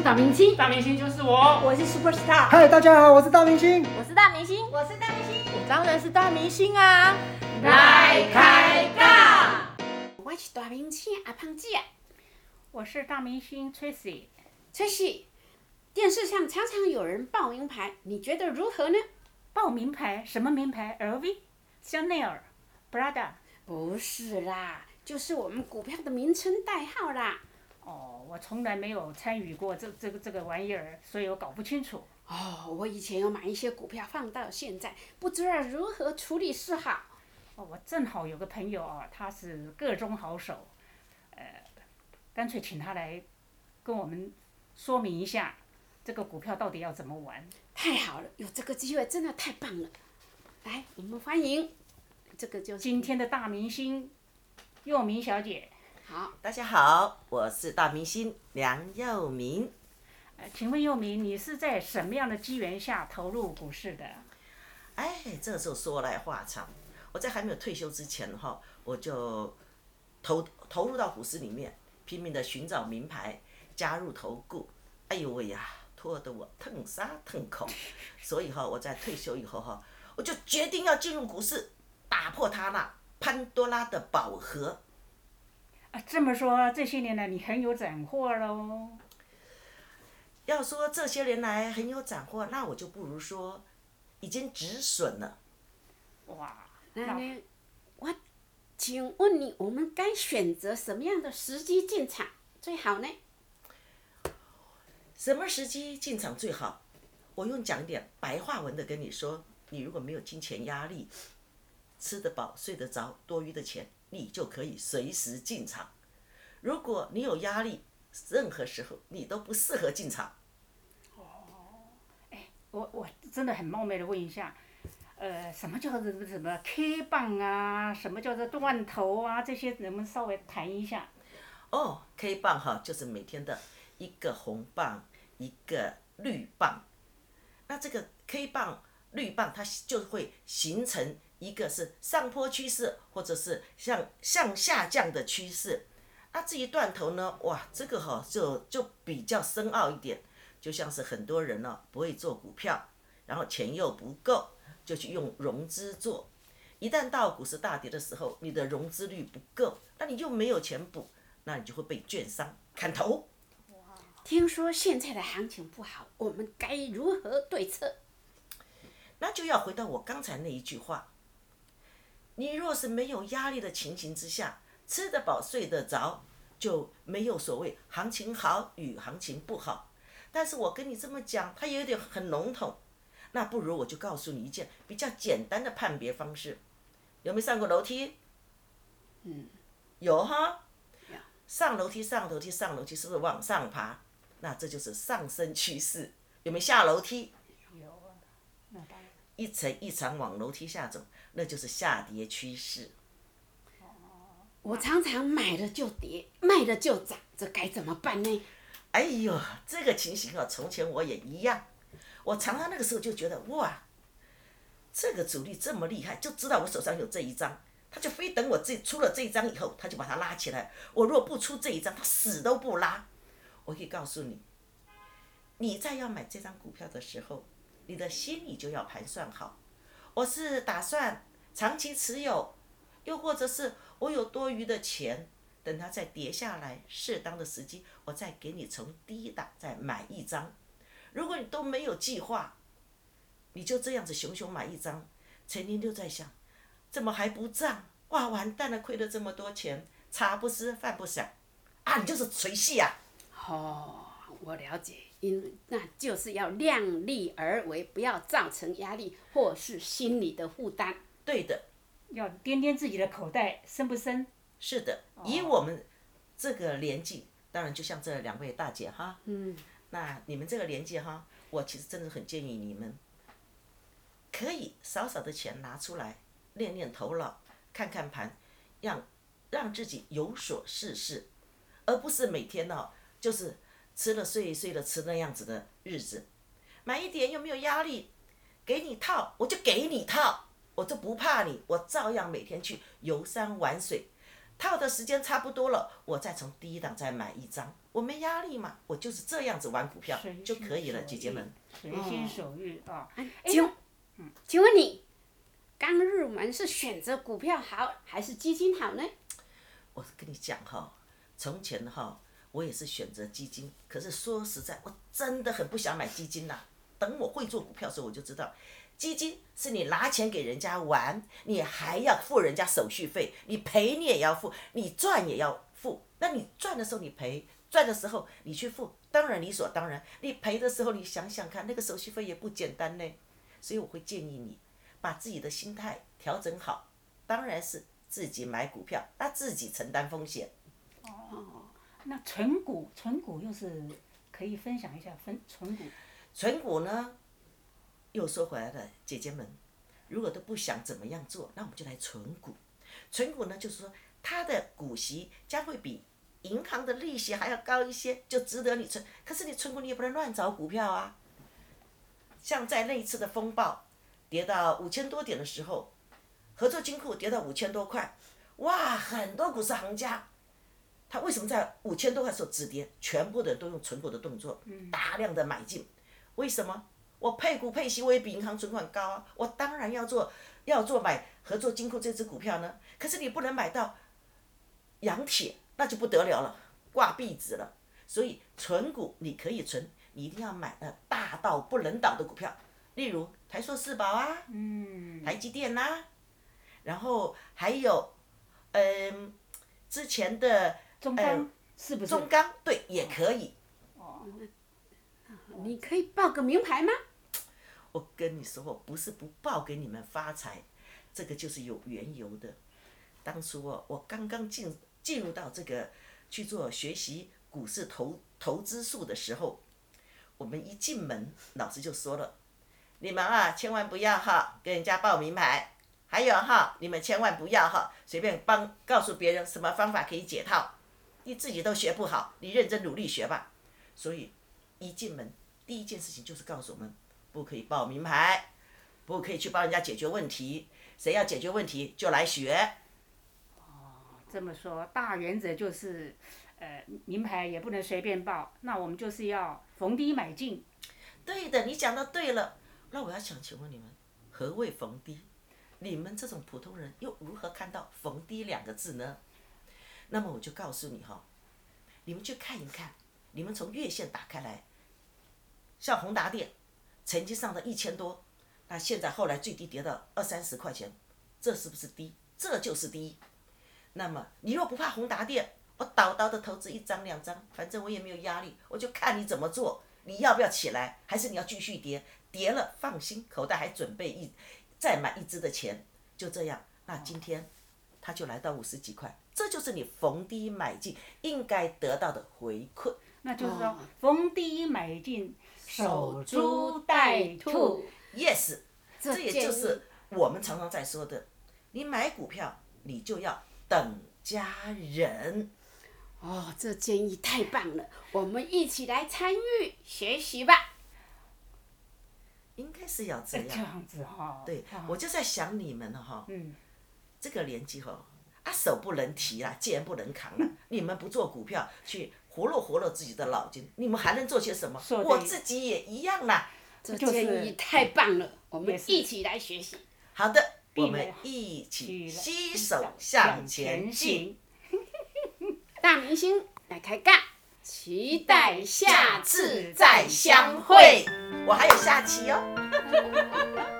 是大明星，大明星就是我，我是 super star。嗨，大家好，我是大明星。我是大明星，我是大明星，我当然是大明星啊！来开杠。我是大明星阿胖姐，我是大明星 Tracy。Tracy，，电视上常常有人报名牌，你觉得如何呢？报名牌？什么名牌？LV、香奈儿、Prada？不是啦，就是我们股票的名称代号啦。哦，我从来没有参与过这这个这个玩意儿，所以我搞不清楚。哦，我以前有买一些股票，放到现在不知道如何处理是好。哦，我正好有个朋友啊，他是个中好手，呃，干脆请他来跟我们说明一下这个股票到底要怎么玩。太好了，有这个机会真的太棒了。来，我们欢迎这个就是今天的大明星佑明小姐。好，大家好，我是大明星梁又明。呃，请问又明，你是在什么样的机缘下投入股市的？哎，这时候说来话长。我在还没有退休之前哈，我就投投入到股市里面，拼命的寻找名牌，加入投顾。哎呦喂呀，拖得我腾沙腾空。所以哈，我在退休以后哈，我就决定要进入股市，打破它那潘多拉的宝盒。啊，这么说，这些年来你很有斩获喽。要说这些年来很有斩获，那我就不如说已经止损了。哇，那呢，我请问你，我们该选择什么样的时机进场最好呢？什么时机进场最好？我用讲点白话文的跟你说，你如果没有金钱压力，吃得饱、睡得着，多余的钱，你就可以随时进场。如果你有压力，任何时候你都不适合进场。哦，哎我我真的很冒昧的问一下，呃，什么叫做什么 K 棒啊？什么叫做断头啊？这些能不能稍微谈一下？哦，K 棒哈，就是每天的一个红棒，一个绿棒。那这个 K 棒、绿棒，它就会形成一个是上坡趋势，或者是向向下降的趋势。那至于断头呢，哇，这个哈就就比较深奥一点，就像是很多人呢不会做股票，然后钱又不够，就去用融资做。一旦到股市大跌的时候，你的融资率不够，那你又没有钱补，那你就会被券商砍头。听说现在的行情不好，我们该如何对策？那就要回到我刚才那一句话：你若是没有压力的情形之下，吃得饱睡得着，就没有所谓行情好与行情不好。但是我跟你这么讲，它有点很笼统。那不如我就告诉你一件比较简单的判别方式。有没有上过楼梯？嗯，有哈。有上楼梯，上楼梯，上楼梯，是不是往上爬？那这就是上升趋势。有没有下楼梯？一层一层往楼梯下走，那就是下跌趋势。我常常买了就跌，卖了就涨，这该怎么办呢？哎呦，这个情形啊，从前我也一样。我常常那个时候就觉得哇，这个主力这么厉害，就知道我手上有这一张，他就非等我这出了这一张以后，他就把它拉起来。我若不出这一张，他死都不拉。我可以告诉你，你在要买这张股票的时候，你的心里就要盘算好，我是打算长期持有，又或者是我有多余的钱，等它再跌下来，适当的时机，我再给你从低档再买一张。如果你都没有计划，你就这样子熊熊买一张，成天就在想，怎么还不涨？哇，完蛋了，亏了这么多钱，茶不思饭不想，啊，你就是垂戏啊！哦，我了解，因为那就是要量力而为，不要造成压力或是心理的负担。对的，要掂掂自己的口袋深不深？是的，以我们这个年纪，当然就像这两位大姐哈，嗯，那你们这个年纪哈，我其实真的很建议你们，可以少少的钱拿出来练练头脑，看看盘，让让自己有所事事，而不是每天呢、就是吃了睡，睡了吃那样子的日子。买一点又没有压力，给你套我就给你套，我就不怕你，我照样每天去游山玩水。套的时间差不多了，我再从第一档再买一张，我没压力嘛，我就是这样子玩股票就可以了，姐姐们。随心所欲啊。哎请问，请问你刚入门是选择股票好还是基金好呢？我跟你讲哈，从前哈，我也是选择基金，可是说实在，我真的很不想买基金呐、等我会做股票的时候，我就知道，基金是你拿钱给人家玩，你还要付人家手续费，你赔你也要付，你赚也要付。那你赚的时候你赔，赚的时候你去付，当然理所当然。你赔的时候你想想看，那个手续费也不简单呢。所以我会建议你把自己的心态调整好，当然是自己买股票，那自己承担风险。哦那存股，存股又是可以分享一下分存股。存股呢，又说回来了，姐姐们，如果都不想怎么样做，那我们就来存股。存股呢，就是说它的股息将会比银行的利息还要高一些，就值得你存。可是你存股你也不能乱找股票啊。像在那一次的风暴跌到五千多点的时候，合作金库跌到五千多块，哇，很多股市行家，他为什么在五千多块的时候止跌？全部的人都用存股的动作，大量的买进。为什么？我配股配息我也比银行存款高啊，我当然要做要做买合作金库这只股票呢。可是你不能买到洋铁，那就不得了了，挂壁纸了。所以存股你可以存，你一定要买那大到不能倒的股票，例如台塑四宝啊，嗯，台积电啦、然后还有，嗯、之前的中钢是不是？中钢对也可以。哦你可以报个名牌吗？我跟你说，我不是不报给你们发财，这个就是有缘由的。当初哦，我刚刚进进入到这个去做学习股市投投资术的时候，我们一进门，老师就说了：“你们啊，千万不要哈跟人家报名牌，还有哈，你们千万不要哈随便帮告诉别人什么方法可以解套，你自己都学不好，你认真努力学吧。”所以一进门，第一件事情就是告诉我们。不可以报名牌，不可以去帮人家解决问题。谁要解决问题就来学。哦这么说，大原则就是，呃，名牌也不能随便报，那我们就是要逢低买进。对的，你讲的对了。那我要想请问你们，何谓逢低？你们这种普通人又如何看到“逢低”两个字呢？那么我就告诉你哈，你们去看一看，你们从月线打开来，像宏达电，曾经上到一千多，那现在后来最低跌到二三十块钱，这是不是低？这就是低。那么你若不怕宏达电，我倒倒的投资一张两张，反正我也没有压力，我就看你怎么做。你要不要起来？还是你要继续跌？跌了放心，口袋还准备一再买一支的钱，就这样。那今天它就来到五十几块，这就是你逢低买进应该得到的回馈。那就是说，逢低买进，守株株待待兔兔。Yes，这这也就是我们常常在说的，你买股票你就要等家人。哦，这建议太棒了，我们一起来参与学习吧。应该是要这这样。子哈。对啊，我就在想你们了哈，嗯，这个年纪吼，啊手不能提啦，肩不能扛啦，你们不做股票去活络活络自己的脑筋，你们还能做些什么？我自己也一样啦。这建议太棒了，我们一起来学习。好的，我们一起携手向前进。大明星来开干，期待下次再再相会。我还有下期哦。